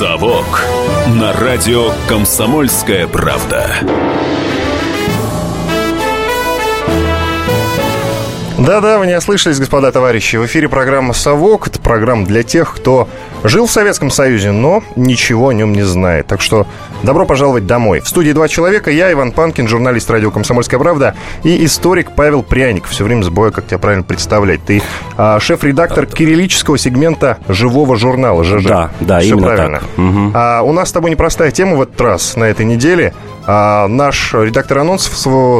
«Совок» на радио «Комсомольская правда». Да-да, вы не ослышались, господа товарищи. В эфире программа «Совок». Это программа для тех, кто жил в Советском Союзе, но ничего о нем не знает. Так что добро пожаловать домой. В студии два человека. Я, Иван Панкин, журналист радио «Комсомольская правда», и историк Павел Пряник. Все время забываю, как тебя правильно представлять. Ты а, шеф-редактор кириллического сегмента живого журнала ЖЖ. Да, да, Все именно правильно. так. Мгм. А, у нас с тобой непростая тема в этот раз, на этой неделе. А, наш редактор анонсов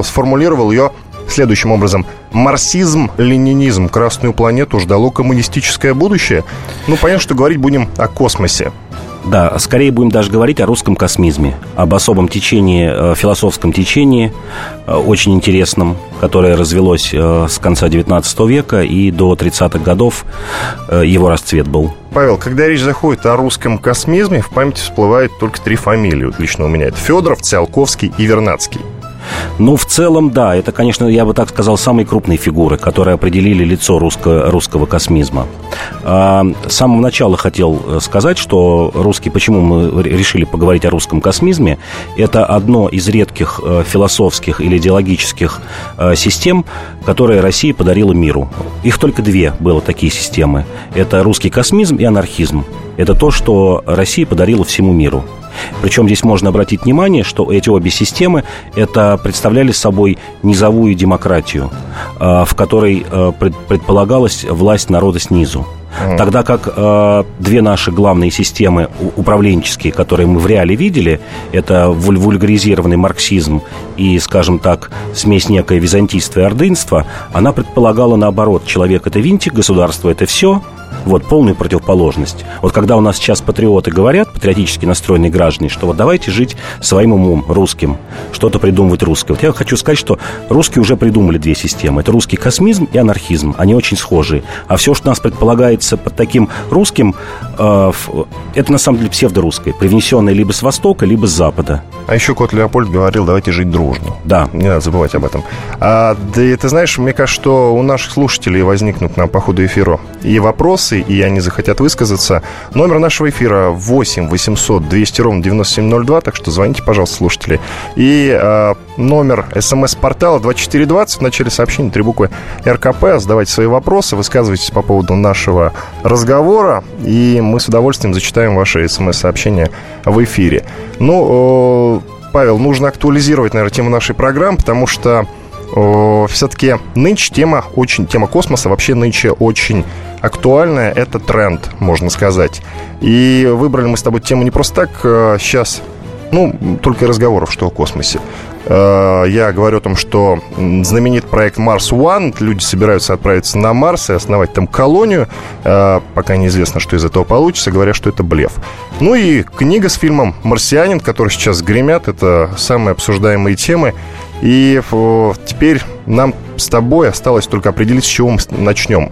сформулировал ее следующим образом. Марксизм, ленинизм, Красную планету ждало коммунистическое будущее. Ну, понятно, что говорить будем о космосе. Да, скорее будем даже говорить о русском космизме, об особом течении, э, философском течении, э, очень интересном, которое развелось э, с конца 19 века и до 30-х годов его расцвет был. Павел, когда речь заходит о русском космизме, в памяти всплывают только три фамилии. Вот лично у меня. Это Федоров, Циолковский и Вернадский. Ну, в целом, да, это, конечно, я бы так сказал, самые крупные фигуры, которые определили лицо русско- русского космизма. А, С самого начала хотел э, сказать, что русский, почему мы решили поговорить о русском космизме, это одно из редких э, философских или идеологических э, систем, которые Россия подарила миру. Их только две было такие системы. Это русский космизм и анархизм. Это то, что Россия подарила всему миру. Причем здесь можно обратить внимание, что эти обе системы это представляли собой низовую демократию, э, в которой э, пред- предполагалась власть народа снизу. Тогда как э, две наши главные системы управленческие, которые мы в реале видели, это вуль- вульгаризированный марксизм и, скажем так, смесь некое византийства и ордынства, она предполагала наоборот, человек это винтик, государство это все, вот полную противоположность. Вот когда у нас сейчас патриоты говорят, патриотически настроенные граждане, что вот давайте жить своим умом, русским, что-то придумывать русское. Вот я хочу сказать, что русские уже придумали две системы. Это русский космизм и анархизм. Они очень схожие. А все, что нас предполагается под таким русским, э, это на самом деле псевдорусское, привнесенное либо с Востока, либо с Запада. А еще кот Леопольд говорил, давайте жить дружно. Да. Не надо забывать об этом. А, да и ты знаешь, мне кажется, что у наших слушателей возникнут на по ходу эфира и вопросы, и они захотят высказаться. Номер нашего эфира 8 800 200 ровно 9702, так что звоните, пожалуйста, слушатели. И а, номер смс-портала 2420, в начале сообщения три буквы РКП. Задавайте свои вопросы, высказывайтесь по поводу нашего разговора, и мы с удовольствием зачитаем ваши смс-сообщения в эфире. Ну, э, Павел, нужно актуализировать, наверное, тему нашей программы, потому что все-таки нынче тема очень, тема космоса вообще нынче очень актуальная. Это тренд, можно сказать. И выбрали мы с тобой тему не просто так. Э, Сейчас, ну, только разговоров, что о космосе. Э, Я говорю о том, что знаменит проект Mars One. Люди собираются отправиться на Марс и основать там колонию. Э, Пока неизвестно, что из этого получится. Говорят, что это блеф. Ну и книга с фильмом «Марсианин», который сейчас гремят. Это самые обсуждаемые темы. И теперь нам с тобой осталось только определить, с чего мы начнем.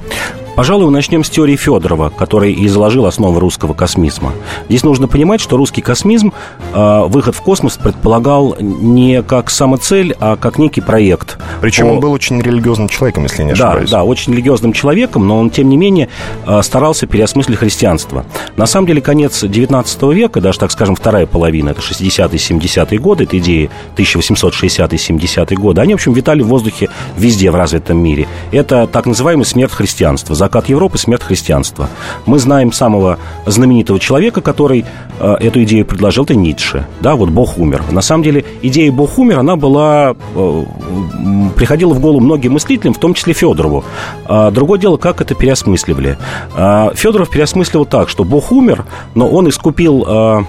Пожалуй, начнем с теории Федорова, который и заложил основы русского космизма. Здесь нужно понимать, что русский космизм, э, выход в космос предполагал не как самоцель, а как некий проект. Причем По- он был очень религиозным человеком, если не да, ошибаюсь. да, очень религиозным человеком, но он, тем не менее, э, старался переосмыслить христианство. На самом деле, конец XIX века, даже, так скажем, вторая половина, это 60-е, 70-е годы, это идеи 1860-70-е годы, они, в общем, витали в воздухе везде в развитом мире. Это так называемый смерть христианства, закат Европы, смерть христианства. Мы знаем самого знаменитого человека, который э, эту идею предложил, это Ницше. Да, вот Бог умер. На самом деле, идея Бог умер, она была, э, приходила в голову многим мыслителям, в том числе Федорову. А, Другое дело, как это переосмысливали. А, Федоров переосмысливал так, что Бог умер, но он искупил а,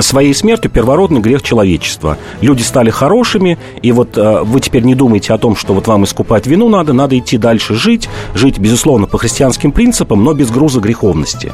своей смертью первородный грех человечества. Люди стали хорошими, и вот э, вы теперь не думаете о том, что вот вам искупать вину надо, надо идти дальше жить, жить, безусловно, по христианским принципам, но без груза греховности.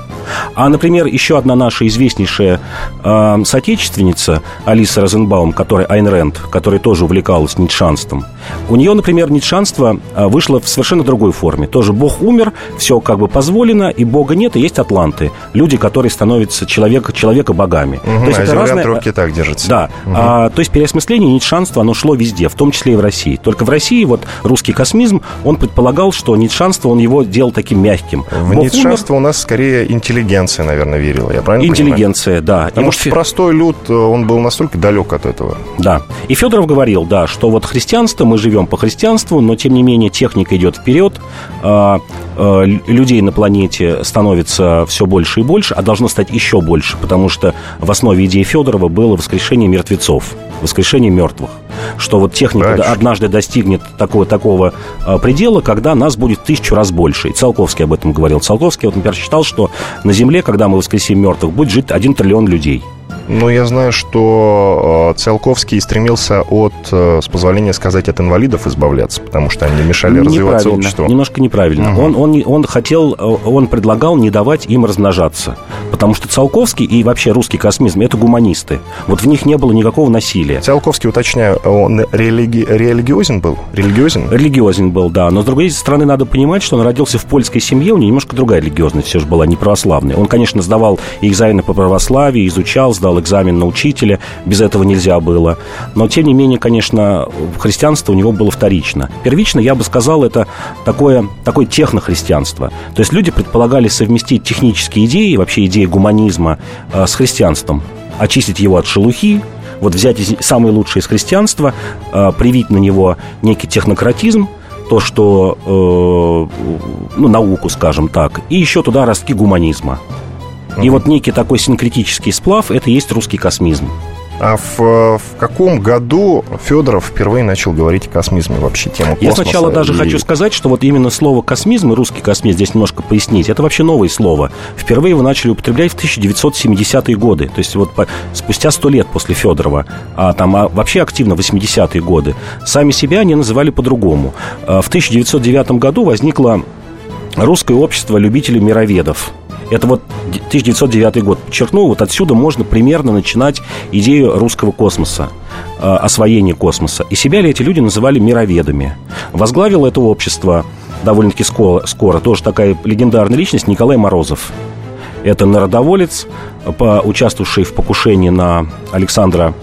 А, например, еще одна наша известнейшая э, соотечественница Алиса Розенбаум, которая Айн Рэнд, которая тоже увлекалась ницшанством, у нее, например, ницшанство э, вышло в совершенно другой форме. Тоже Бог умер, все как бы позволено, и Бога нет, и есть атланты. Люди, которые становятся человека, человека богами. Понимаю, то есть это разные... руки так держится. Да, угу. а, то есть переосмысление ницшанства, оно шло везде, в том числе и в России. Только в России вот русский космизм, он предполагал, что ницшанство, он его делал таким мягким. В Бог ницшанство умер... у нас скорее интеллигенция, наверное, верила, я правильно Интеллигенция, понимаю? да. Потому и что вот... простой люд, э, он был настолько далек от этого. Да. И Федоров говорил, да, что вот христианство, мы живем по христианству, но тем не менее техника идет вперед, а, людей на планете становится все больше и больше, а должно стать еще больше, потому что в основе идеи Федорова было воскрешение мертвецов, воскрешение мертвых. Что вот техника Дальше. однажды достигнет такого, такого а, предела, когда нас будет тысячу раз больше. И Циолковский об этом говорил. Циолковский, вот, например, считал, что на Земле, когда мы воскресим мертвых, будет жить один триллион людей. Ну, я знаю, что э, Циолковский стремился от, э, с позволения сказать, от инвалидов избавляться, потому что они мешали развиваться обществу. Немножко неправильно. Угу. Он, он, он хотел, э, он предлагал не давать им размножаться, потому что Циолковский и вообще русский космизм – это гуманисты. Вот в них не было никакого насилия. Циолковский, уточняю, он религи... религиозен был? Религиозен? Религиозен был, да. Но, с другой стороны, надо понимать, что он родился в польской семье, у него немножко другая религиозность все же была, не православная. Он, конечно, сдавал экзамены по православию, изучал, сдал экзамен на учителя, без этого нельзя было. Но, тем не менее, конечно, христианство у него было вторично. Первично, я бы сказал, это такое, такое технохристианство. То есть люди предполагали совместить технические идеи, вообще идеи гуманизма э, с христианством, очистить его от шелухи, вот взять самое лучшее из христианства, э, привить на него некий технократизм, то, что, э, ну, науку, скажем так, и еще туда ростки гуманизма. И вот некий такой синкретический сплав – это есть русский космизм. А в, в каком году Федоров впервые начал говорить о космизме вообще, тему космоса? Я сначала даже и... хочу сказать, что вот именно слово «космизм» и «русский космизм» здесь немножко пояснить. Это вообще новое слово. Впервые его начали употреблять в 1970-е годы. То есть вот по, спустя сто лет после Федорова. А там а вообще активно 80-е годы. Сами себя они называли по-другому. А в 1909 году возникло Русское общество любителей мироведов. Это вот 1909 год. Подчеркну, вот отсюда можно примерно начинать идею русского космоса, э, освоения космоса. И себя ли эти люди называли мироведами. Возглавил это общество довольно-таки скоро, скоро тоже такая легендарная личность Николай Морозов. Это народоволец, участвовавший в покушении на Александра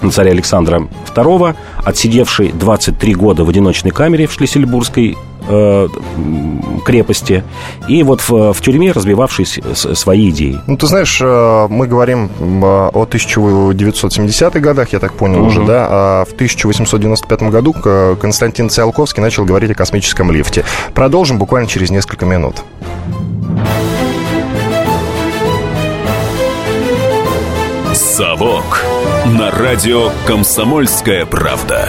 на царя Александра II, отсидевший 23 года в одиночной камере в Шлиссельбургской э, крепости, и вот в, в тюрьме развивавший свои идеи. Ну, ты знаешь, э, мы говорим э, о 1970-х годах, я так понял угу. уже, да, а в 1895 году Константин Циолковский начал говорить о космическом лифте. Продолжим буквально через несколько минут. «Совок» на радио «Комсомольская правда».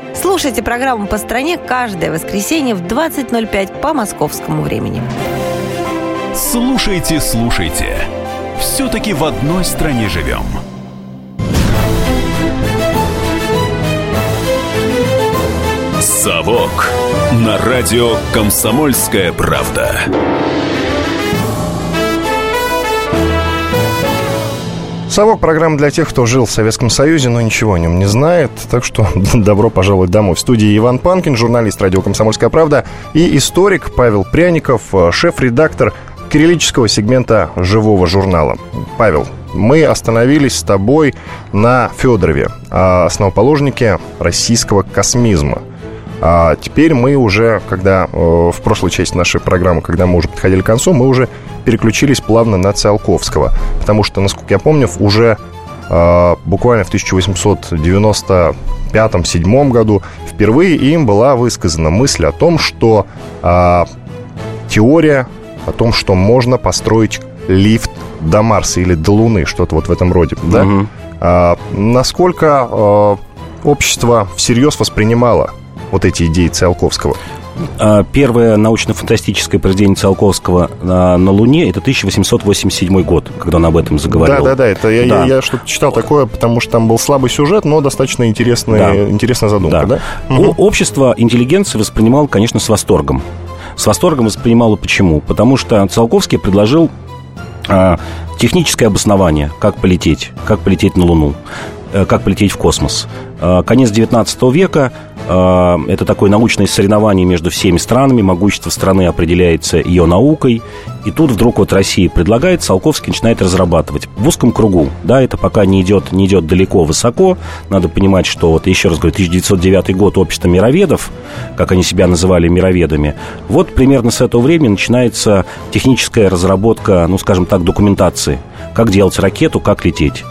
Слушайте программу «По стране» каждое воскресенье в 20.05 по московскому времени. Слушайте, слушайте. Все-таки в одной стране живем. «Совок» на радио «Комсомольская правда». Совок – программа для тех, кто жил в Советском Союзе, но ничего о нем не знает. Так что добро пожаловать домой. В студии Иван Панкин, журналист радио «Комсомольская правда» и историк Павел Пряников, э, шеф-редактор кириллического сегмента «Живого журнала». Павел, мы остановились с тобой на Федорове, основоположнике российского космизма. А теперь мы уже, когда э, в прошлой части нашей программы, когда мы уже подходили к концу, мы уже переключились плавно на Циолковского. Потому что, насколько я помню, уже э, буквально в 1895-7 году впервые им была высказана мысль о том, что э, теория о том, что можно построить лифт до Марса или до Луны, что-то вот в этом роде, да? Угу. А, насколько а, общество всерьез воспринимало вот эти идеи Циолковского? А, первое научно-фантастическое произведение Циолковского на, на Луне это 1887 год, когда он об этом заговорил. Да, да, да. Это я, да. я, я что-то читал такое, потому что там был слабый сюжет, но достаточно интересная, да. интересная задумка. Да. Да? Угу. Общество интеллигенции воспринимало, конечно, с восторгом. С восторгом воспринимало почему? Потому что Циолковский предложил а, техническое обоснование, как полететь, как полететь на Луну, как полететь в космос. А, конец 19 века а, это такое научное соревнование между всеми странами, могущество страны определяется ее наукой, и тут вдруг вот Россия предлагает, Салковский начинает разрабатывать. В узком кругу, да, это пока не идет, не идет далеко, высоко, надо понимать, что вот еще раз говорю, 1909 год общество мироведов, как они себя называли мироведами, вот примерно с этого времени начинается техническая разработка, ну, скажем так, документации, как делать ракету, как лететь.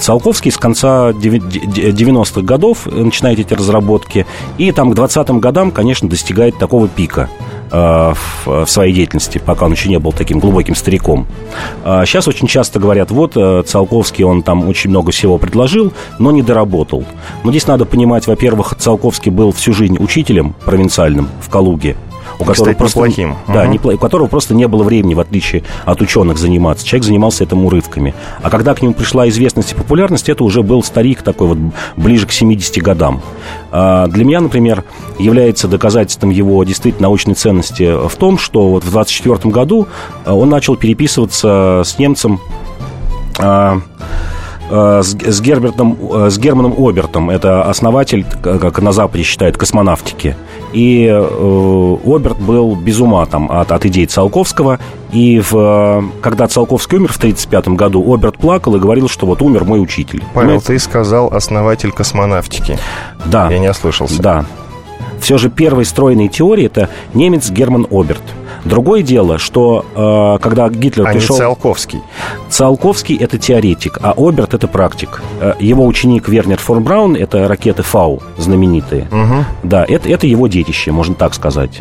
Циолковский с конца 90-х годов начинает эти разработки, и там к 20-м годам, конечно, достигает такого пика э, в своей деятельности, пока он еще не был таким глубоким стариком. Сейчас очень часто говорят, вот э, Циолковский, он там очень много всего предложил, но не доработал. Но здесь надо понимать, во-первых, Циолковский был всю жизнь учителем провинциальным в Калуге, у которого просто, неплохим. Да, угу. непло, у которого просто не было времени, в отличие от ученых, заниматься. Человек занимался этим урывками. А когда к нему пришла известность и популярность, это уже был старик такой вот ближе к 70 годам. А для меня, например, является доказательством его действительно научной ценности в том, что вот в 24 году а, он начал переписываться с немцем а, с, с, Гербертом, с Германом Обертом. Это основатель, как на Западе считают, космонавтики. И э, Оберт был без ума там, от, от идей Циолковского. И в, когда Циолковский умер в 1935 году, Оберт плакал и говорил, что вот умер мой учитель. Павел, Понимаете? ты сказал основатель космонавтики. Да. Я не ослышался. Да. Все же первой стройной теории это немец Герман Оберт – Другое дело, что э, когда Гитлер а пришел... не Циолковский. Циолковский – это теоретик, а Оберт – это практик. Э, его ученик Вернер фон Браун – это ракеты Фау знаменитые. Угу. Да, это, это его детище, можно так сказать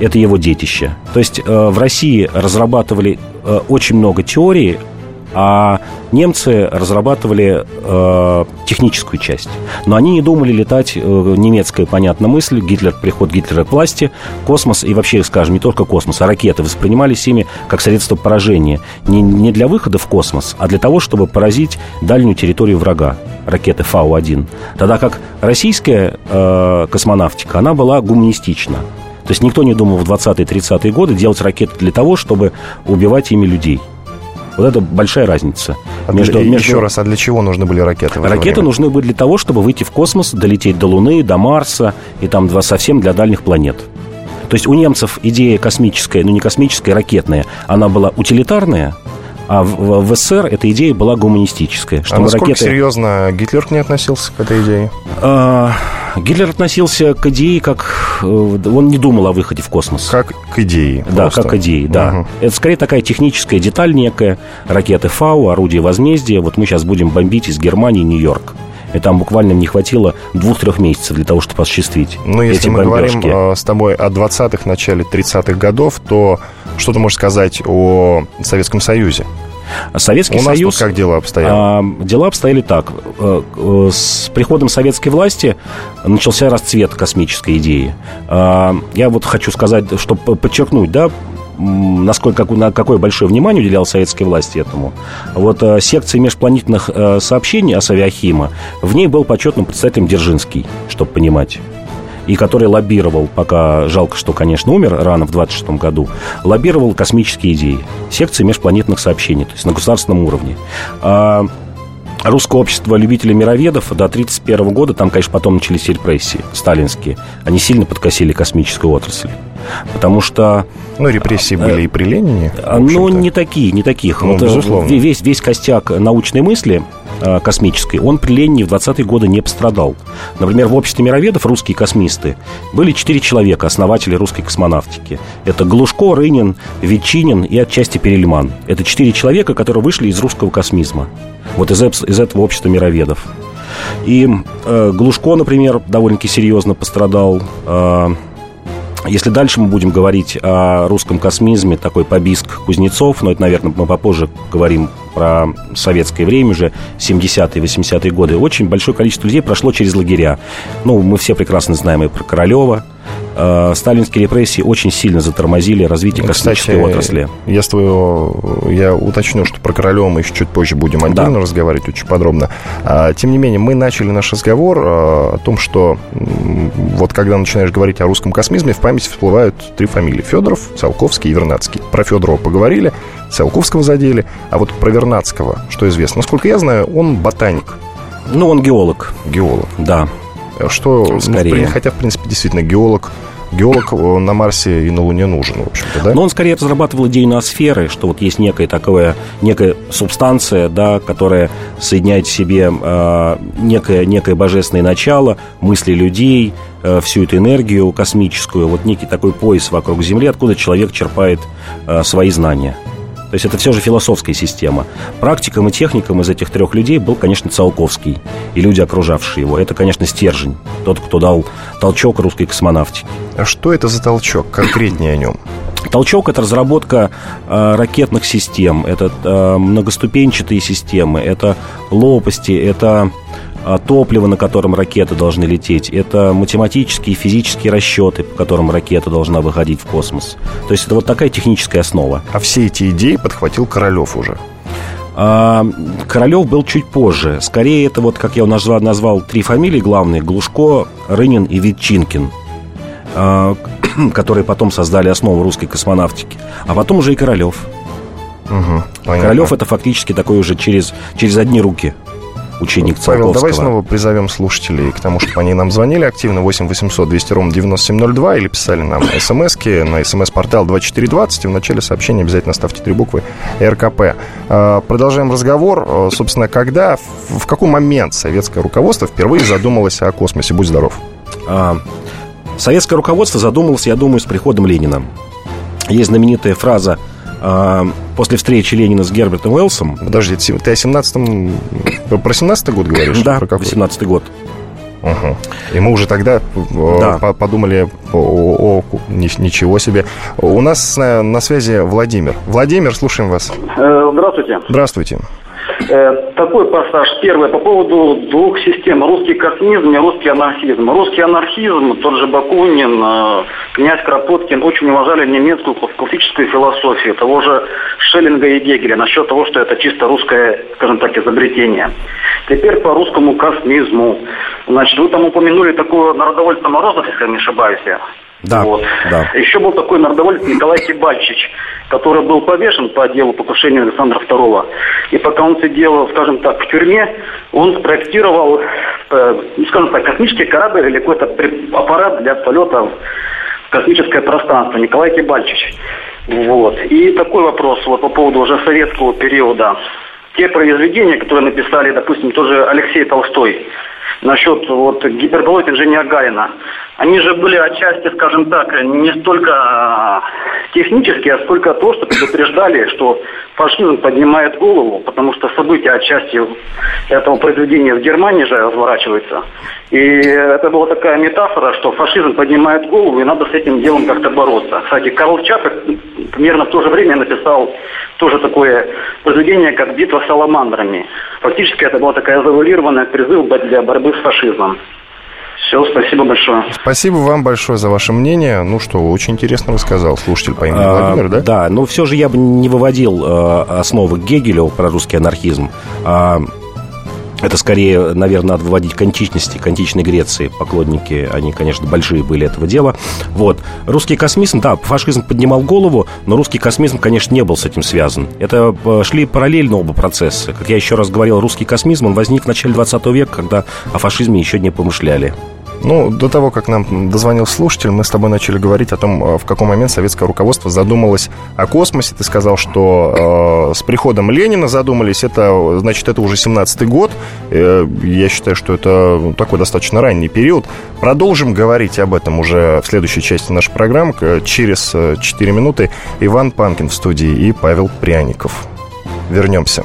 это его детище. То есть э, в России разрабатывали э, очень много теорий а немцы разрабатывали э, техническую часть. Но они не думали летать, э, немецкая, понятная мысль, Гитлер, приход Гитлера к власти, космос и вообще, скажем, не только космос, а ракеты воспринимались ими как средство поражения. Не, не для выхода в космос, а для того, чтобы поразить дальнюю территорию врага, ракеты Фау-1. Тогда как российская э, космонавтика, она была гуманистична. То есть никто не думал в 20-30-е годы делать ракеты для того, чтобы убивать ими людей. Вот это большая разница. А между, для, между... Еще раз, а для чего нужны были ракеты? Ракеты время? нужны были для того, чтобы выйти в космос, долететь до Луны, до Марса и там два совсем для дальних планет. То есть у немцев идея космическая, ну не космическая, ракетная, она была утилитарная, а в, в СССР эта идея была гуманистическая. Что а насколько ракеты... серьезно Гитлер к ней относился, к этой идее? А, Гитлер относился к идее как... Э, он не думал о выходе в космос. Как к идее? Да, просто. как к идее, да. Угу. Это скорее такая техническая деталь некая. Ракеты Фау, орудие возмездия. Вот мы сейчас будем бомбить из Германии Нью-Йорк. И там буквально не хватило двух-трех месяцев для того, чтобы осуществить Ну, если эти мы бомбежки. говорим э, с тобой о 20-х, начале 30-х годов, то что ты можешь сказать о Советском Союзе? Советский У Союз... как дела обстояли? А, дела обстояли так. Э, э, с приходом советской власти начался расцвет космической идеи. А, я вот хочу сказать, чтобы подчеркнуть, да, насколько на какое большое внимание уделял советской власти этому. Вот э, секции межпланетных сообщений о Авиахима, в ней был почетным представителем Держинский, чтобы понимать и который лоббировал, пока жалко, что, конечно, умер рано в 26 году, лоббировал космические идеи, секции межпланетных сообщений, то есть на государственном уровне. А Русское общество любителей мироведов до 1931 года, там, конечно, потом начались репрессии сталинские. Они сильно подкосили космическую отрасль. Потому что... Ну, репрессии э, были и при Ленине. Ну, не такие, не таких. Ну, вот, э, безусловно. Весь, весь костяк научной мысли космической, он при Ленине в 20-е годы не пострадал. Например, в обществе мироведов русские космисты были четыре человека, основатели русской космонавтики. Это Глушко, Рынин, Ветчинин и отчасти Перельман. Это четыре человека, которые вышли из русского космизма. Вот из, из этого общества мироведов. И э, Глушко, например, довольно-таки серьезно пострадал. Э, если дальше мы будем говорить о русском космизме, такой побиск Кузнецов, но это, наверное, мы попозже говорим про советское время уже, 70-е, 80-е годы, очень большое количество людей прошло через лагеря. Ну, мы все прекрасно знаем и про Королева, э, сталинские репрессии очень сильно затормозили развитие космической Кстати, отрасли. Я, с твоего, я уточню, что про Королева мы еще чуть позже будем отдельно Да. разговаривать очень подробно. А, тем не менее, мы начали наш разговор а, о том, что вот когда начинаешь говорить о русском космизме, в памяти всплывают три фамилии. Федоров, Циолковский и Вернадский. Про Федорова поговорили, Циолковского задели, а вот про Вернадского, что известно. Насколько я знаю, он ботаник, Ну, он геолог, геолог. да. Что, ну, Скорее. при- хотя, в принципе, действительно, геолог, геолог на Марсе и на Луне нужен, в общем-то, да? Но он скорее разрабатывал идею ноосферы, что вот есть некая такая, некая субстанция, да, которая соединяет в себе э, некое, некое божественное начало, мысли людей, э, всю эту энергию космическую, вот некий такой пояс вокруг Земли, откуда человек черпает э, свои знания. То есть это все же философская система. Практиком и техником из этих трех людей был, конечно, Циолковский и люди, окружавшие его. Это, конечно, стержень, тот, кто дал толчок русской космонавтике. А что это за толчок? Конкретнее о нем. Толчок – это разработка э, ракетных систем, это э, многоступенчатые системы, это лопасти, это топливо, на котором ракеты должны лететь, это математические и физические расчеты, по которым ракета должна выходить в космос. То есть это вот такая техническая основа. А все эти идеи подхватил Королев уже. А, Королев был чуть позже. Скорее, это вот, как я назвал, назвал три фамилии главные – Глушко, Рынин и Ветчинкин, а, которые потом создали основу русской космонавтики. А потом уже и Королев. Угу, понятно. Королев это фактически такой уже через, через одни руки ученик Павел, давай снова призовем слушателей к тому, чтобы они нам звонили активно 8 800 200 ровно 9702 или писали нам смс на смс-портал 2420 и в начале сообщения обязательно ставьте три буквы РКП. А, Продолжаем разговор. А, Собственно, когда, в какой момент советское руководство впервые задумалось о космосе? Будь здоров. А, советское руководство задумалось, я думаю, с приходом Ленина. Есть знаменитая фраза после встречи Ленина с Гербертом Уэллсом. Подожди, ты о 17-м... Про 17-й год говоришь? Да, Про какой? 18 год. Угу. И мы уже тогда э, Да. по- подумали, о, о, о, ни- ничего себе. У нас на, на связи Владимир. Владимир, слушаем вас. Э, Здравствуйте. Здравствуйте. Э, Такой пассаж. Первый по поводу двух систем. Русский космизм и русский анархизм. Русский анархизм, тот же Бакунин, э, князь Кропоткин очень уважали немецкую классическую философию того же Шеллинга и Гегеля насчет того, что это чисто русское, скажем так, изобретение. Теперь по русскому космизму. Значит, вы там упомянули такое народовольство Морозов, если я не ошибаюсь. Да, Вот. да. Еще был такой народовольец Николай Кибальчич, который был повешен по делу покушения Александра II. И пока он сидел, скажем так, в тюрьме, он спроектировал, э, ну, скажем так, космический корабль или какой-то аппарат для полета в космическое пространство. Николай Кибальчич. Вот. И такой вопрос вот по поводу уже советского периода. Те произведения, которые написали, допустим, тоже Алексей Толстой, насчет вот гиперболоид инженера Гарина, они же были отчасти, скажем так, не столько а, технические, а столько то, что предупреждали, что фашизм поднимает голову, потому что события отчасти этого произведения в Германии же разворачиваются. И это была такая метафора, что фашизм поднимает голову, и надо с этим делом как-то бороться. Кстати, Карл Чапек примерно в то же время написал тоже такое произведение, как «Битва с саламандрами». Фактически это была такая завуалированная призыв для борьбы с фашизмом. Все, спасибо большое. Спасибо вам большое за ваше мнение. Ну что, очень интересно рассказал слушатель по имени А, Владимир, да? Да, но все же я бы не выводил э, основы Гегеля про русский анархизм. А, это скорее, наверное, надо выводить к античности, к античной Греции. Поклонники, они, конечно, большие были этого дела. Вот. Русский космизм, да, фашизм поднимал голову, но русский космизм, конечно, не был с этим связан. Это э, шли параллельно оба процесса. Как я еще раз говорил, русский космизм, он возник в начале 20 века, когда о фашизме еще не помышляли. Ну, до того, как нам дозвонил слушатель, мы с тобой начали говорить о том, э, в какой момент советское руководство задумалось о космосе. Ты сказал, что э, с приходом Ленина задумались. Это, значит, это уже 17-й год. Э, я считаю, что это ну, такой достаточно ранний период. Продолжим говорить об этом уже в следующей части нашей программы. Через э, 4 минуты Иван Панкин в студии и Павел Пряников. Вернемся.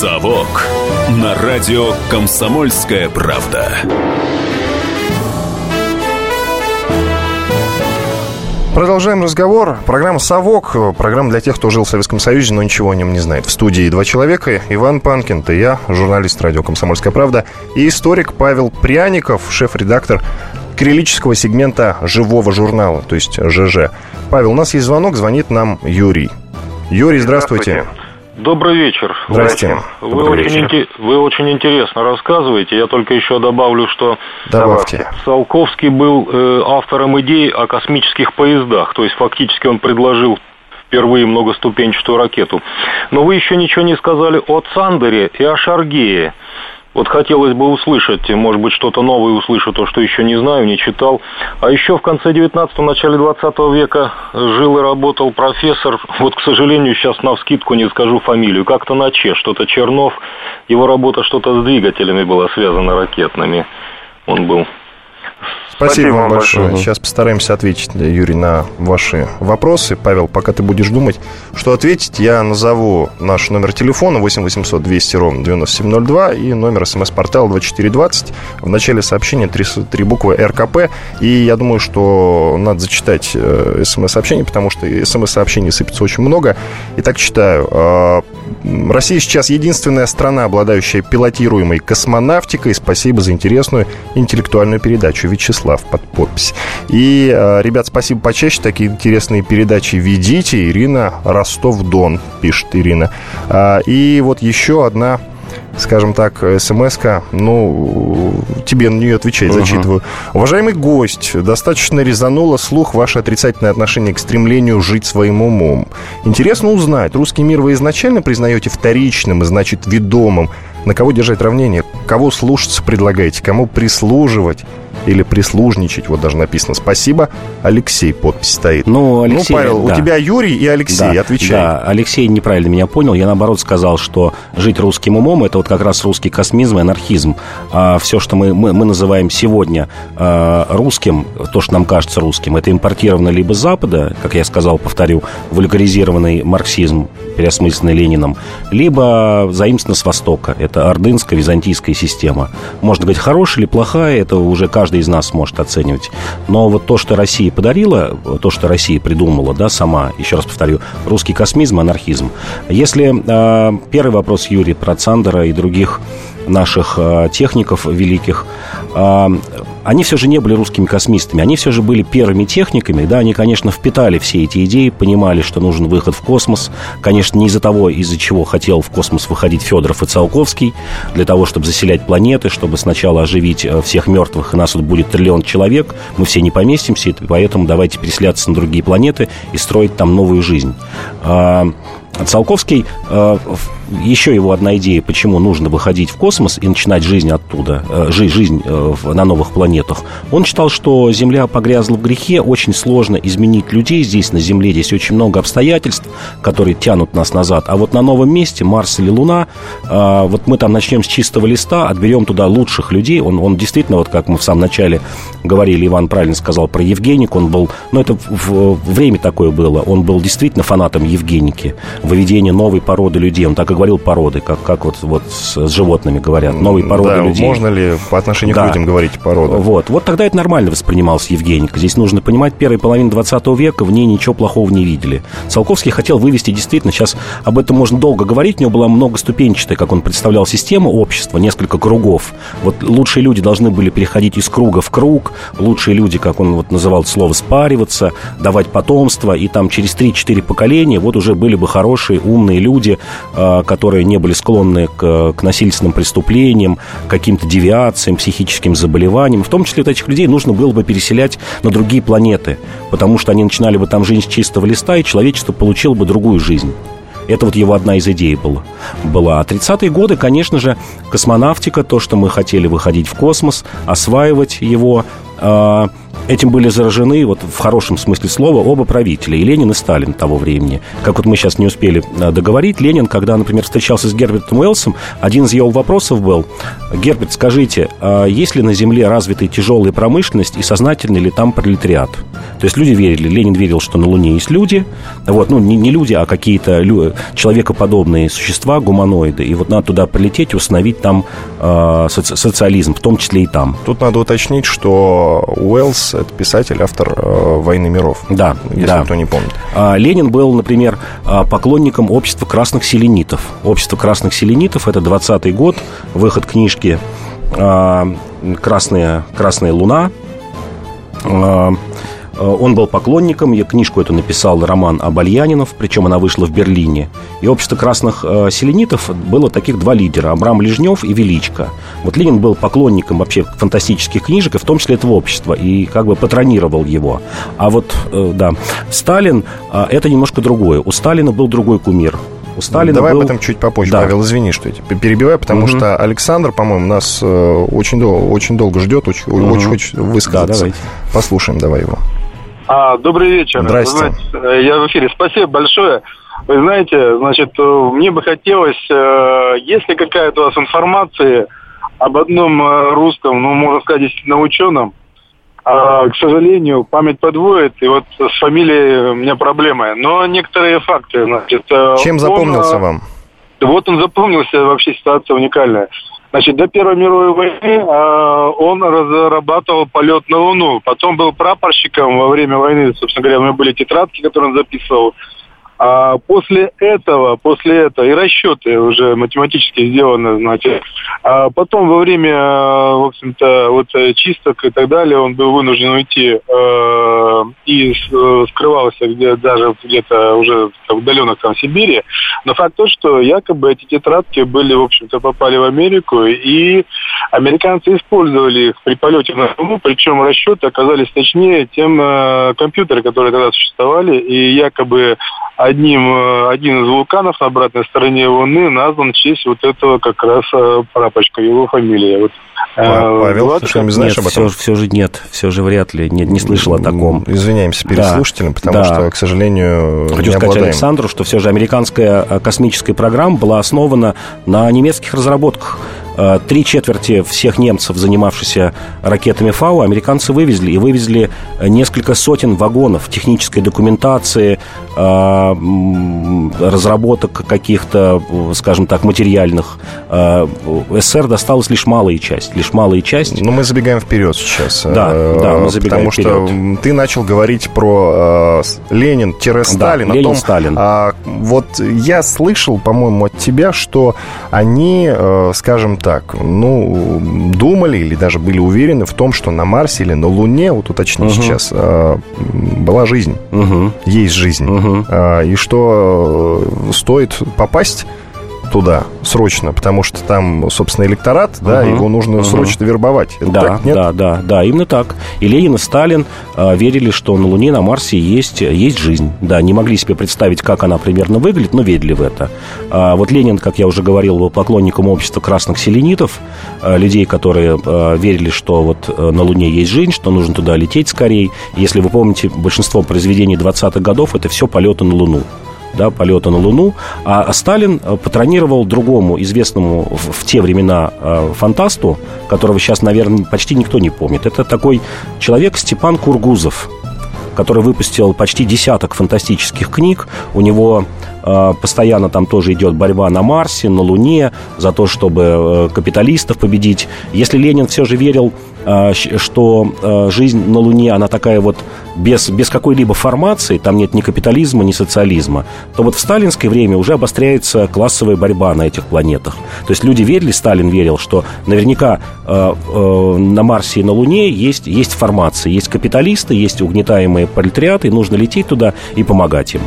«Совок» на радио «Комсомольская правда». Продолжаем разговор. Программа «Совок». Программа для тех, кто жил в Советском Союзе, но ничего о нем не знает. В студии два человека. Иван Панкин, это я, журналист радио «Комсомольская правда», и историк Павел Пряников, шеф-редактор кириллического сегмента живого журнала, то есть ЖЖ. Павел, у нас есть звонок, звонит нам Юрий. Юрий, здравствуйте. Добрый вечер. Здрасте. Вы Добрый очень, вечер. вы очень интересно рассказываете. Я только еще добавлю, что Добавьте. Салковский был э, автором идей о космических поездах. То есть фактически он предложил впервые многоступенчатую ракету. Но вы еще ничего не сказали о Цандере и о Шаргее. Вот хотелось бы услышать, может быть, что-то новое услышу, то, что еще не знаю, не читал. А еще в конце 19-го, начале 20 века жил и работал профессор, вот, к сожалению, сейчас на вскидку не скажу фамилию, как-то на Че, что-то Чернов, его работа что-то с двигателями была связана ракетными. Он был Спасибо, вам большое. Сейчас постараемся ответить, Юрий, на ваши вопросы. Павел, пока ты будешь думать, что ответить, я назову наш номер телефона 8 800 200 ровно 9702 и номер смс-портала 2420. В начале сообщения три, три буквы РКП. И я думаю, что надо зачитать э, смс-сообщение, потому что смс-сообщений сыпется очень много. Итак, читаю. Э, Россия сейчас единственная страна, обладающая пилотируемой космонавтикой. Спасибо за интересную интеллектуальную передачу. Вячеслав под подпись. И, э, ребят, спасибо почаще. Такие интересные передачи ведите. Ирина Ростов-Дон, пишет Ирина. А, И вот еще одна скажем так, смс-ка, ну, тебе на нее отвечать, зачитываю. Уважаемый гость, достаточно резануло слух ваше отрицательное отношение к стремлению жить своим умом. Интересно узнать, русский мир вы изначально признаете вторичным и, значит, ведомым? На кого держать равнение? Кого слушаться предлагаете? Кому прислуживать? Или прислужничать, вот даже написано. Спасибо, Алексей, подпись стоит. Ну, Алексей, ну Павел, да. у тебя Юрий и Алексей, Да, отвечай. Да, Алексей неправильно меня понял. Я, наоборот, сказал, что жить русским умом – это вот как раз русский космизм и анархизм. А все, что мы, мы, мы называем сегодня а, русским, то, что нам кажется русским, это импортировано либо с Запада, как я сказал, повторю, вульгаризированный марксизм, переосмысленный Лениным, либо заимствовано с Востока. Это ордынская, византийская система. Можно говорить, хорошая или плохая, это уже каждый из нас может оценивать. Но вот то, что Россия подарила, то, что Россия придумала, да, сама, еще раз повторю, русский космизм, анархизм. Если э, первый вопрос Юрий про Цандера и других наших э, техников великих, э, они все же не были русскими космистами, они все же были первыми техниками, да, они, конечно, впитали все эти идеи, понимали, что нужен выход в космос, конечно, не из-за того, из-за чего хотел в космос выходить Федоров и Циолковский, для того, чтобы заселять планеты, чтобы сначала оживить э, всех мертвых, и нас тут будет триллион человек, мы все не поместимся, и поэтому давайте переселяться на другие планеты и строить там новую жизнь. А, Циолковский, э, еще его одна идея, почему нужно выходить в космос и начинать жизнь оттуда, э, жи- жизнь э, на новых планетах. Он считал, что Земля погрязла в грехе, очень сложно изменить людей здесь, на Земле. Здесь очень много обстоятельств, которые тянут нас назад. А вот на новом месте, Марс или Луна, э, вот мы там начнем с чистого листа, отберем туда лучших людей. Он, он действительно, вот как мы в самом начале говорили, Иван правильно сказал про Евгеник, он был, ну это в- время такое было, он был действительно фанатом Евгеники, выведения новой породы людей. Он так и говорил породы, как, как вот, вот с, животными говорят, новой породы да, людей. можно ли по отношению Да. к людям говорить порода? Вот. вот тогда это нормально воспринималось Евгеника. Здесь нужно понимать, первая половина 20 века в ней ничего плохого не видели. Циолковский хотел вывести действительно, сейчас об этом можно долго говорить, у него была многоступенчатая, как он представлял, система общества, несколько кругов. Вот лучшие люди должны были переходить из круга в круг, лучшие люди, как он вот называл слово, спариваться, давать потомство, и там через 3-4 поколения вот уже были бы хорошие, умные люди, э, которые не были склонны к, к насильственным преступлениям, каким-то девиациям, психическим заболеваниям. В том числе вот этих людей нужно было бы переселять на другие планеты, потому что они начинали бы там жизнь с чистого листа, и человечество получило бы другую жизнь. Это вот его одна из идей была. была. А 30-е годы, конечно же, космонавтика, то, что мы хотели выходить в космос, осваивать его. А, этим были заражены, вот в хорошем смысле слова, оба правителя, и Ленин, и Сталин того времени. Как вот мы сейчас не успели э, договорить, Ленин, когда, например, встречался с Гербертом Уэллсом, один из его вопросов был, Герберт, скажите, а есть ли на Земле развитая тяжелая промышленность и сознательный ли там пролетариат? То есть люди верили, Ленин верил, что на Луне есть люди, вот, ну, не, не люди, а какие-то лю- человекоподобные существа, гуманоиды, и вот надо туда прилететь и установить там э, соци- социализм, в том числе и там. Тут надо уточнить, что Уэллс – это писатель, автор э, «Войны миров». Да, если да. кто не помнит. А, Ленин был, например, а, поклонником общества красных селенитов. Общество красных селенитов – это 20-й год, выход книжки а, «Красная, «Красная луна». А, Он был поклонником, я книжку эту написал Роман Абальянинов, причем она вышла в Берлине. И общество красных э, селенитов было таких два лидера, Абрам Лежнев и Величко. Вот Ленин был поклонником вообще фантастических книжек, и в том числе этого общества, и как бы патронировал его. А вот, э, да, Сталин, э, это немножко другое. У Сталина был другой кумир. У Сталина Давай был... об этом чуть попозже, Да. Павел, извини, что я тебя перебиваю, потому Мгм. что Александр, по-моему, нас э, очень, дол- очень долго ждет, очень, Мгм. очень хочет высказаться. Да, давайте. Послушаем давай его. А, добрый вечер. Здрасте. Вы знаете, я в эфире. Спасибо большое. Вы знаете, значит, э, мне бы хотелось, э, есть ли какая-то у вас информация об одном э, русском, ну, можно сказать, действительно ученом, а, к сожалению, память подводит, и вот с фамилией у меня проблемы. Но некоторые факты, значит... Чем он, запомнился вам? вот он запомнился, вообще ситуация уникальная. Значит, до Первой мировой войны а, он разрабатывал полет на Луну. Потом был прапорщиком во время войны, собственно говоря, у него были тетрадки, которые он записывал. А после этого, после этого и расчеты уже математически сделаны, значит. А потом во время, в общем-то, вот э, чисток и так далее, он был вынужден уйти э, и э, скрывался где даже где-то уже в удаленных там Сибири. Но факт то, что якобы эти тетрадки были, в общем-то, попали в Америку, и американцы использовали их при полете на Луну, причем расчеты оказались точнее, чем э, компьютеры, которые тогда существовали, и якобы одним, э, один из вулканов на обратной стороне Луны назван в честь вот этого как раз э, прапорщика, его фамилия. Вот, Павел, была ты что-нибудь знаешь нет, об этом? Все, все же нет, все же вряд ли, нет, не слышал о таком. Извиняемся перед Да. слушателем, потому Да. что, к сожалению, Хочу не сказать обладаем. Александру, что все же американская э, космическая программа была основана на немецких разработках. Э, Три четверти всех немцев, занимавшихся ракетами ФАУ, американцы вывезли. И вывезли э, несколько сотен вагонов технической документации, э, разработок каких-то, э, скажем так, материальных. Э, СССР досталась лишь малая часть. Лишь малая часть. Ну, мы забегаем вперед сейчас. Да, Э, да, мы забегаем Потому что м, ты начал говорить про э, Ленин-Сталин. о Ленин, том, Сталин. а, вот я слышал, по-моему, от тебя, что они, э, скажем так, ну, думали или даже были уверены в том, что на Марсе или на Луне, вот уточни Мгм. сейчас, э, была жизнь, Мгм. есть жизнь. Мгм. А, И что э, стоит попасть туда срочно, потому что там, собственно, электорат, да, Мгм. его нужно Мгм. срочно вербовать. Это Да, так, нет? да, да, да, именно так. И Ленин, и Сталин э, верили, что на Луне, на Марсе есть, есть жизнь. Да, не могли себе представить, как она примерно выглядит, но верили в это. А вот Ленин, как я уже говорил, был поклонником общества красных селенитов, э, людей, которые э, верили, что вот э, на Луне есть жизнь, что нужно туда лететь скорее. Если вы помните, большинство произведений 20-х годов это все полеты на Луну да, полета на Луну, а Сталин э, патронировал другому известному в, в те времена э, фантасту, которого сейчас, наверное, почти никто не помнит. Это такой человек Степан Кургузов, который выпустил почти десяток фантастических книг. У него э, постоянно там тоже идет борьба на Марсе, на Луне, за то, чтобы капиталистов победить. Если Ленин все же верил, что э, жизнь на Луне, она такая вот без, без какой-либо формации, там нет ни капитализма, ни социализма, то вот в сталинское время уже обостряется классовая борьба на этих планетах. То есть люди верили, Сталин верил, что наверняка э, э, на Марсе и на Луне есть, есть формации, есть капиталисты, есть угнетаемые пролетариаты, и нужно лететь туда и помогать им.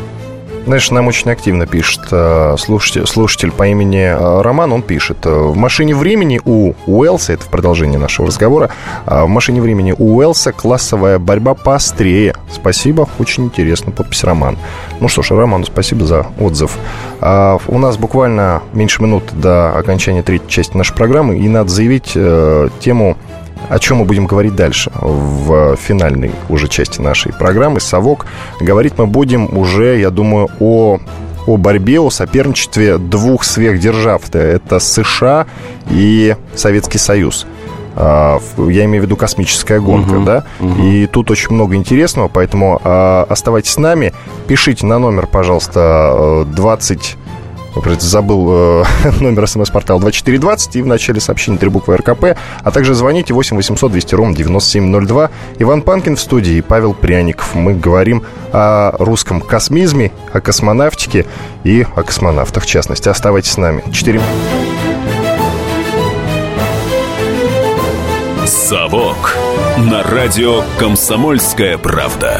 Знаешь, нам очень активно пишет э, слушатель, слушатель по имени э, Роман, он пишет, э, в «Машине времени» у Уэллса, это в продолжении нашего разговора, э, в «Машине времени» у Уэллса классовая борьба поострее. Спасибо, очень интересно, подпись Роман. Ну что ж, Роману спасибо за отзыв. А, у нас буквально меньше минут до окончания третьей части нашей программы, и надо заявить тему о чем мы будем говорить дальше в финальной уже части нашей программы «Совок». Говорить мы будем уже, я думаю, о о борьбе, о соперничестве двух сверхдержав. Это США и Советский Союз. А, я имею в виду космическая гонка, угу, да? Угу. И тут очень много интересного, поэтому а, оставайтесь с нами. Пишите на номер, пожалуйста, 20 забыл э, номер смс-портала 2420 и в начале сообщения три буквы РКП, а также звоните 8 800 200 ровно 9702. Иван Панкин в студии и Павел Пряников. Мы говорим о русском космизме, о космонавтике и о космонавтах в частности. Оставайтесь с нами. 4 Совок на радио «Комсомольская правда».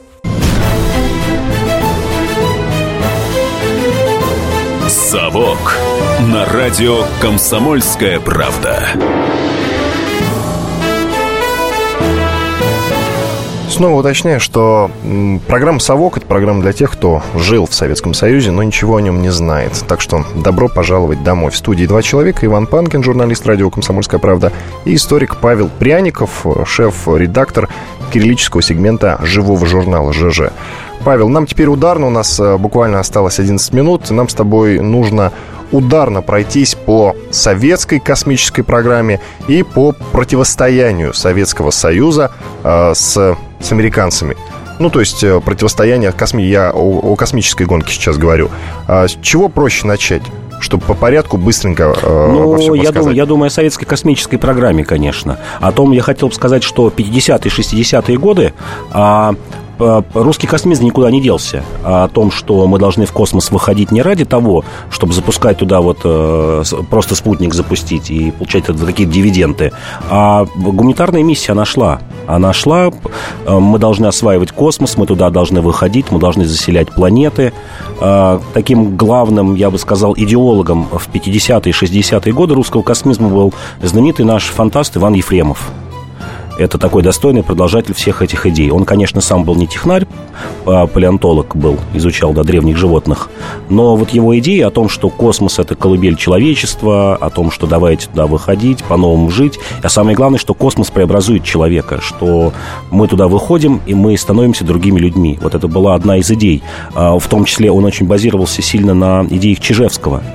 «Совок» на радио «Комсомольская правда». Снова уточняю, что программа «Совок» — это программа для тех, кто жил в Советском Союзе, но ничего о нем не знает. Так что добро пожаловать домой. В студии два человека. Иван Панкин, журналист радио «Комсомольская правда», и историк Павел Пряников, шеф-редактор кириллического сегмента живого журнала «ЖЖ». Павел, нам теперь ударно, у нас э, буквально осталось 11 минут. Нам с тобой нужно ударно пройтись по советской космической программе и по противостоянию Советского Союза э, с, с американцами. Ну, то есть э, противостояние косми... Я о, о космической гонке сейчас говорю. А с чего проще начать? чтобы по порядку быстренько э, Ну, я думаю, я думаю о советской космической программе, конечно. О том я хотел бы сказать, что 50-е, 60-е годы а, русский космизм никуда не делся. А о том, что мы должны в космос выходить не ради того, чтобы запускать туда вот э, просто спутник запустить и получать какие-то дивиденды, а гуманитарная миссия, она шла. Она шла, э, мы должны осваивать космос, мы туда должны выходить, мы должны заселять планеты. Таким главным, я бы сказал, идеологом в 50-е и 60-е годы русского космизма был знаменитый наш фантаст Иван Ефремов это такой достойный продолжатель всех этих идей. Он, конечно, сам был не технарь, а палеонтолог был, изучал до древних животных, но вот его идеи о том, что космос – это колыбель человечества, о том, что давайте туда выходить, по-новому жить, а самое главное, что космос преобразует человека, что мы туда выходим, и мы становимся другими людьми. Вот это была одна из идей. А, в том числе он очень базировался сильно на идеях Чижевского –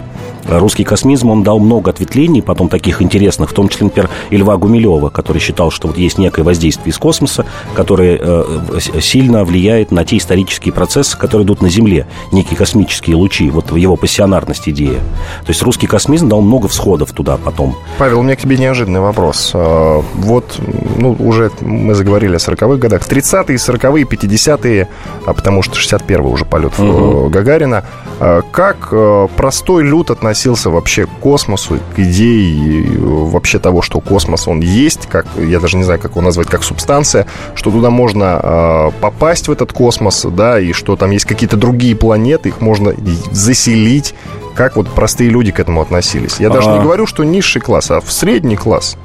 русский космизм, он дал много ответвлений, потом таких интересных, в том числе, например, и Льва Гумилева, который считал, что вот есть некое воздействие из космоса, которое э, сильно влияет на те исторические процессы, которые идут на Земле, некие космические лучи, вот его пассионарность идея. То есть русский космизм дал много всходов туда потом. Павел, у меня к тебе неожиданный вопрос. А, вот, ну, уже мы заговорили о 40-х годах. 30-е, 40-е, 50-е, а потому что 61-й уже полет угу. Гагарина. А, как э, простой люд относится относился вообще к космосу, к идее вообще того, что космос, он есть, как, я даже не знаю, как его назвать, как субстанция, что туда можно э, попасть в этот космос, да, и что там есть какие-то другие планеты, их можно заселить, как вот простые люди к этому относились? Я даже а... не говорю, что низший класс, а в средний класс.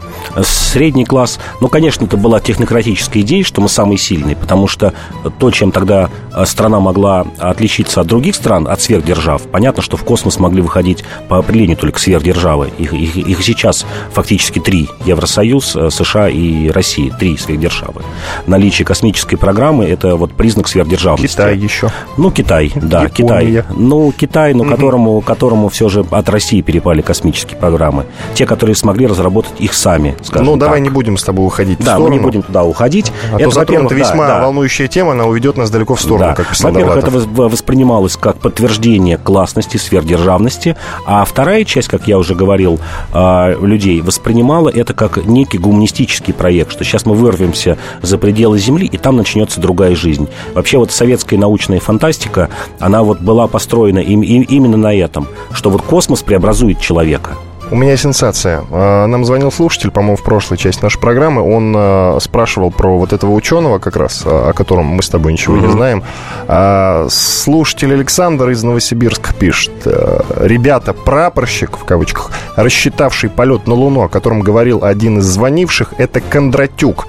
Средний класс, ну, конечно, это была технократическая идея, что мы самые сильные, потому что то, чем тогда э, страна могла отличиться от других стран, от сверхдержав, понятно, что в космос могли выходить по определению только сверхдержавы. Их, их, их сейчас фактически три. Евросоюз, э, США и Россия. Три сверхдержавы. Наличие космической программы – это вот признак сверхдержавности. Китай еще. Ну, Китай, да, Япония. Китай. Ну, Китай, но угу. которому, которому все же от России перепали космические программы. Те, которые смогли разработать их сами, скажем Ну, так. давай не будем с тобой уходить Да, мы не будем туда уходить. А то затронута весьма да, да. волнующая тема, она уведет нас далеко в сторону, Да. как писал Во-первых, это воспринималось как подтверждение классности, сверхдержавности, а вторая часть, как я уже говорил, а, людей воспринимала это как некий гуманистический проект, что сейчас мы вырвемся за пределы Земли, и там начнется другая жизнь. Вообще вот советская научная фантастика, она вот была построена им- им- именно на этом, что вот космос преобразует человека. У меня сенсация. А, Нам звонил слушатель, по-моему, в прошлой части нашей программы. Он а, спрашивал про вот этого ученого как раз, а, о котором мы с тобой ничего не знаем. Слушатель Александр из Новосибирска пишет. Ребята, прапорщик, в кавычках, рассчитавший полет на Луну, о котором говорил один из звонивших, это Кондратюк.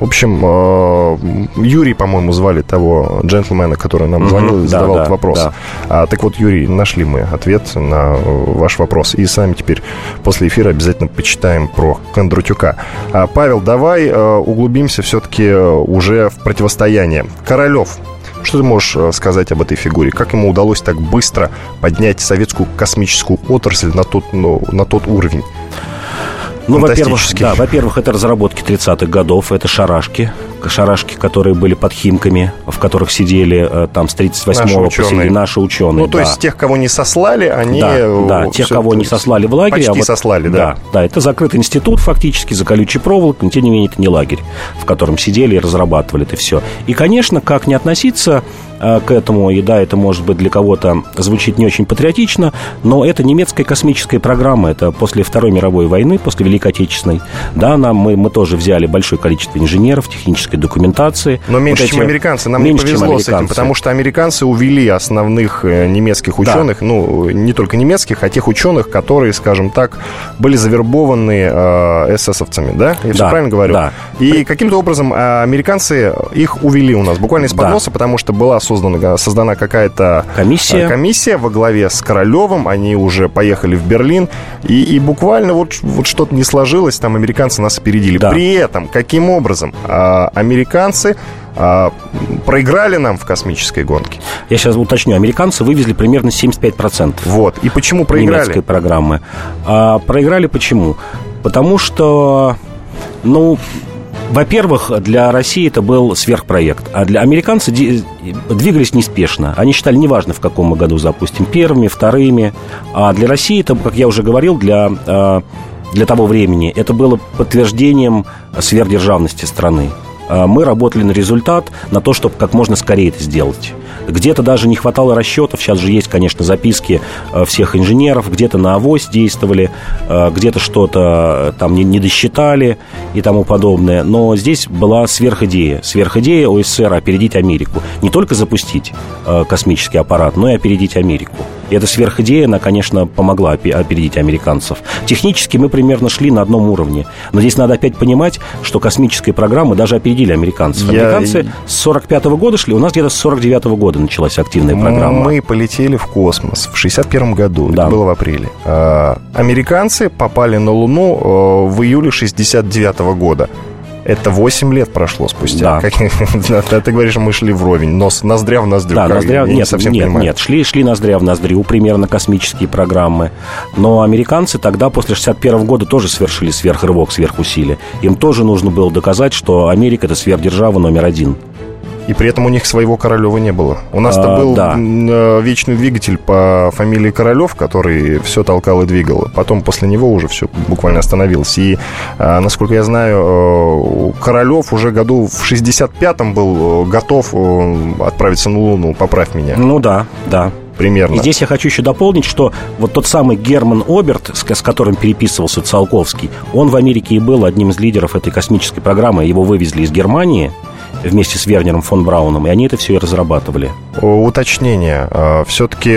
В общем, а, Юрий, по-моему, звали того джентльмена, который нам звонил и да, задавал да, этот вопрос. да. А, так вот, Юрий, нашли мы ответ на э, ваш вопрос. И сами теперь после эфира обязательно почитаем про Кондрутюка. А, Павел, давай э, углубимся все-таки уже в противостояние. Королев. Что ты можешь э, сказать об этой фигуре? Как ему удалось так быстро поднять советскую космическую отрасль на тот, ну, на тот уровень? Ну, во-первых, да, во-первых, это разработки 30-х годов, это шарашки, шарашки, которые были под Химками, в которых сидели э, там с 38-го Наши наши ученые. Ну, то да. есть тех, кого не сослали, они... да, э, да, тех, кого не сослали в лагерь. Почти а вот- сослали, да. Да, да, это закрытый институт фактически, за колючей проволокой, но тем не менее это не лагерь, в котором сидели и разрабатывали это все. И, конечно, как не относиться э, к этому, и да, это может быть для кого-то звучит не очень патриотично, но это немецкая космическая программа, это после Второй мировой войны, после Великой Отечественной, да, нам, мы, мы тоже взяли большое количество инженеров, технической документации. Но меньше, эти- чем американцы. Нам меньше, не чем повезло с этим, потому что американцы увели основных э, немецких Да. ученых, ну, не только немецких, а тех ученых, которые, скажем так, были завербованы э, эсэсовцами, да? Я все Да, правильно говорю? да. И каким-то образом э, американцы их увели у нас буквально из-под Да. носа, потому что была создана, создана какая-то Комиссия. э, комиссия во главе с Королевым, они уже поехали в Берлин, и, и буквально вот, вот что-то не сложилось, там американцы нас опередили. Да. При этом, каким образом а, американцы а, проиграли нам в космической гонке? Я сейчас уточню, американцы вывезли примерно 75%. Вот. И почему проиграли? немецкой программы. А проиграли почему? Потому что, ну, во-первых, для России это был сверхпроект, а для американцы ди- двигались неспешно. Они считали, неважно, в каком мы году запустим, первыми, вторыми. А для России это, как я уже говорил, для, а, для того времени это было подтверждением сверхдержавности страны. А Мы работали на результат, на то, чтобы как можно скорее это сделать. Где-то даже не хватало расчетов. Сейчас же есть, конечно, записки э, всех инженеров. Где-то на авось действовали, э, где-то что-то там не, не досчитали и тому подобное. Но здесь была сверхидея. Сверхидея ОССР опередить Америку. Не только запустить космический аппарат, но и опередить Америку. И эта сверхидея, она, конечно, помогла опе- опередить американцев. Технически мы примерно шли на одном уровне. Но здесь надо опять понимать, что космические программы даже опередили американцев. Я- Американцы с 45 года шли, у нас где-то с 49 года началась активная программа. Мы полетели в космос в 61 году, Да. это было в апреле. А, Американцы попали на Луну э, в июле 69 года. Это 8 лет прошло спустя. Да. Как- Да, Ты говоришь, мы шли вровень, нос, ноздря в ноздрю. Да, ноздря... Я не Нет, совсем нет, понимаю. нет, шли, шли ноздря в ноздрю, примерно космические программы. Но американцы тогда, после 61 года, тоже совершили сверхрывок, сверхусилие. Им тоже нужно было доказать, что Америка – это сверхдержава номер один. И при этом у них своего Королева не было. У нас-то А, был да. э, вечный двигатель по фамилии Королев, который все толкал и двигал. Потом после него уже все буквально остановилось. И, а, насколько я знаю, э, Королев уже году в 65-м был э, готов отправиться на Луну. Поправь меня. Ну да, да. Примерно. И здесь я хочу еще дополнить, что вот тот самый Герман Оберт, с, с которым переписывался Циолковский, он в Америке и был одним из лидеров этой космической программы. Его вывезли из Германии вместе с Вернером фон Брауном, и они это все и разрабатывали. О, Уточнение. Все-таки,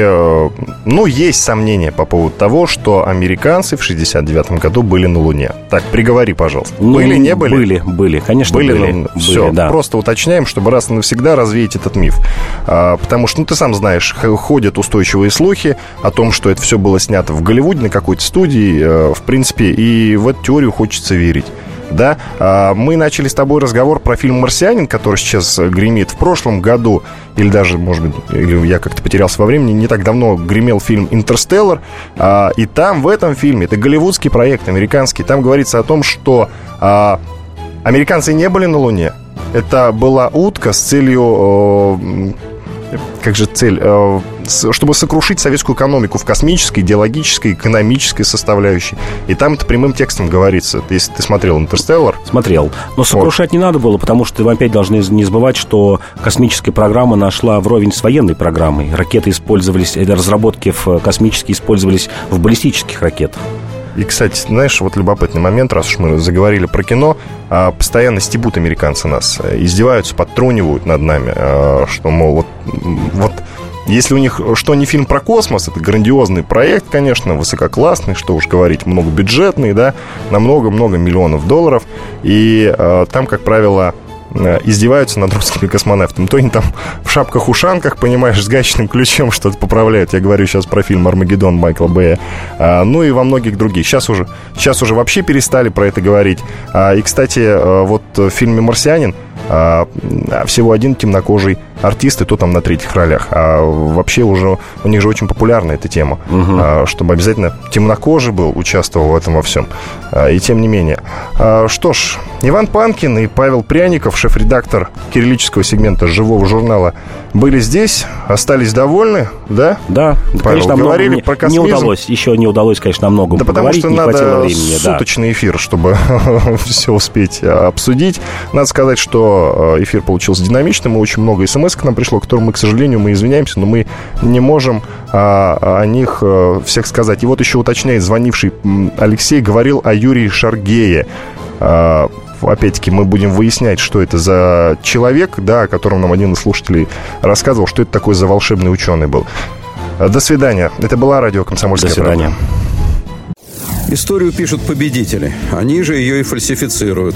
ну, есть сомнения по поводу того, что американцы в 69 году были на Луне. Так, приговори, пожалуйста. Ну, были, не были? Были, были, конечно, были. были, все, да. просто уточняем, чтобы раз и навсегда развеять этот миф. А, потому что, ну, ты сам знаешь, ходят устойчивые слухи о том, что это все было снято в Голливуде на какой-то студии, э, в принципе, и в эту теорию хочется верить. Да. А, мы начали с тобой разговор про фильм «Марсианин», который сейчас гремит. В прошлом году, или даже, может быть, или я как-то потерялся во времени, не так давно гремел фильм «Интерстеллар», а, и там, в этом фильме, это голливудский проект, американский, там говорится о том, что а, американцы не были на Луне, это была утка с целью как же цель, чтобы сокрушить советскую экономику в космической, идеологической, экономической составляющей. И там это прямым текстом говорится. Если ты смотрел «Интерстеллар». Смотрел. Но сокрушать вот. не надо было, потому что мы опять должны не забывать, что космическая программа нашла вровень с военной программой. Ракеты использовались, разработки в космические использовались в баллистических ракетах. И, кстати, знаешь, вот любопытный момент, раз уж мы заговорили про кино, а, постоянно стебут американцы нас, э, издеваются, подтрунивают над нами, что, мол, вот, вот если у них что не фильм про космос, это грандиозный проект, конечно, высококлассный, что уж говорить, многобюджетный, да, на много-много миллионов долларов. И э, там, как правило, Э, издеваются над русскими космонавтами. То они там в шапках-ушанках, понимаешь, с гаечным ключом что-то поправляют. Я говорю сейчас про фильм «Армагеддон» Майкла Бэя. А, ну и во многих других. Сейчас уже, сейчас уже вообще перестали про это говорить. А, и, кстати, э, вот в фильме «Марсианин» а, всего один темнокожий артист, и то там на третьих ролях. А вообще уже у них же очень популярна эта тема, угу. чтобы обязательно темнокожий был, участвовал в этом во всем. И тем не менее. Что ж, Иван Панкин и Павел Пряников, шеф-редактор кириллического сегмента живого журнала, были здесь, остались довольны, да? Да, Павел, конечно, говорили про космизм. Не удалось, еще не удалось, конечно, много да потому что не надо времени. суточный да. эфир, чтобы все успеть обсудить. Надо сказать, что э, эфир получился динамичным, и очень много смс к нам пришло, которым мы, к сожалению, мы извиняемся, но мы не можем а, о них а, всех сказать. И вот еще уточняет звонивший Алексей, говорил о Юрии Шаргее. А, опять-таки, мы будем выяснять, что это за человек, да, о котором нам один из слушателей рассказывал, что это такой за волшебный ученый был. До свидания. Это была радио «Комсомольская До свидания. правда». Историю пишут победители. Они же ее и фальсифицируют.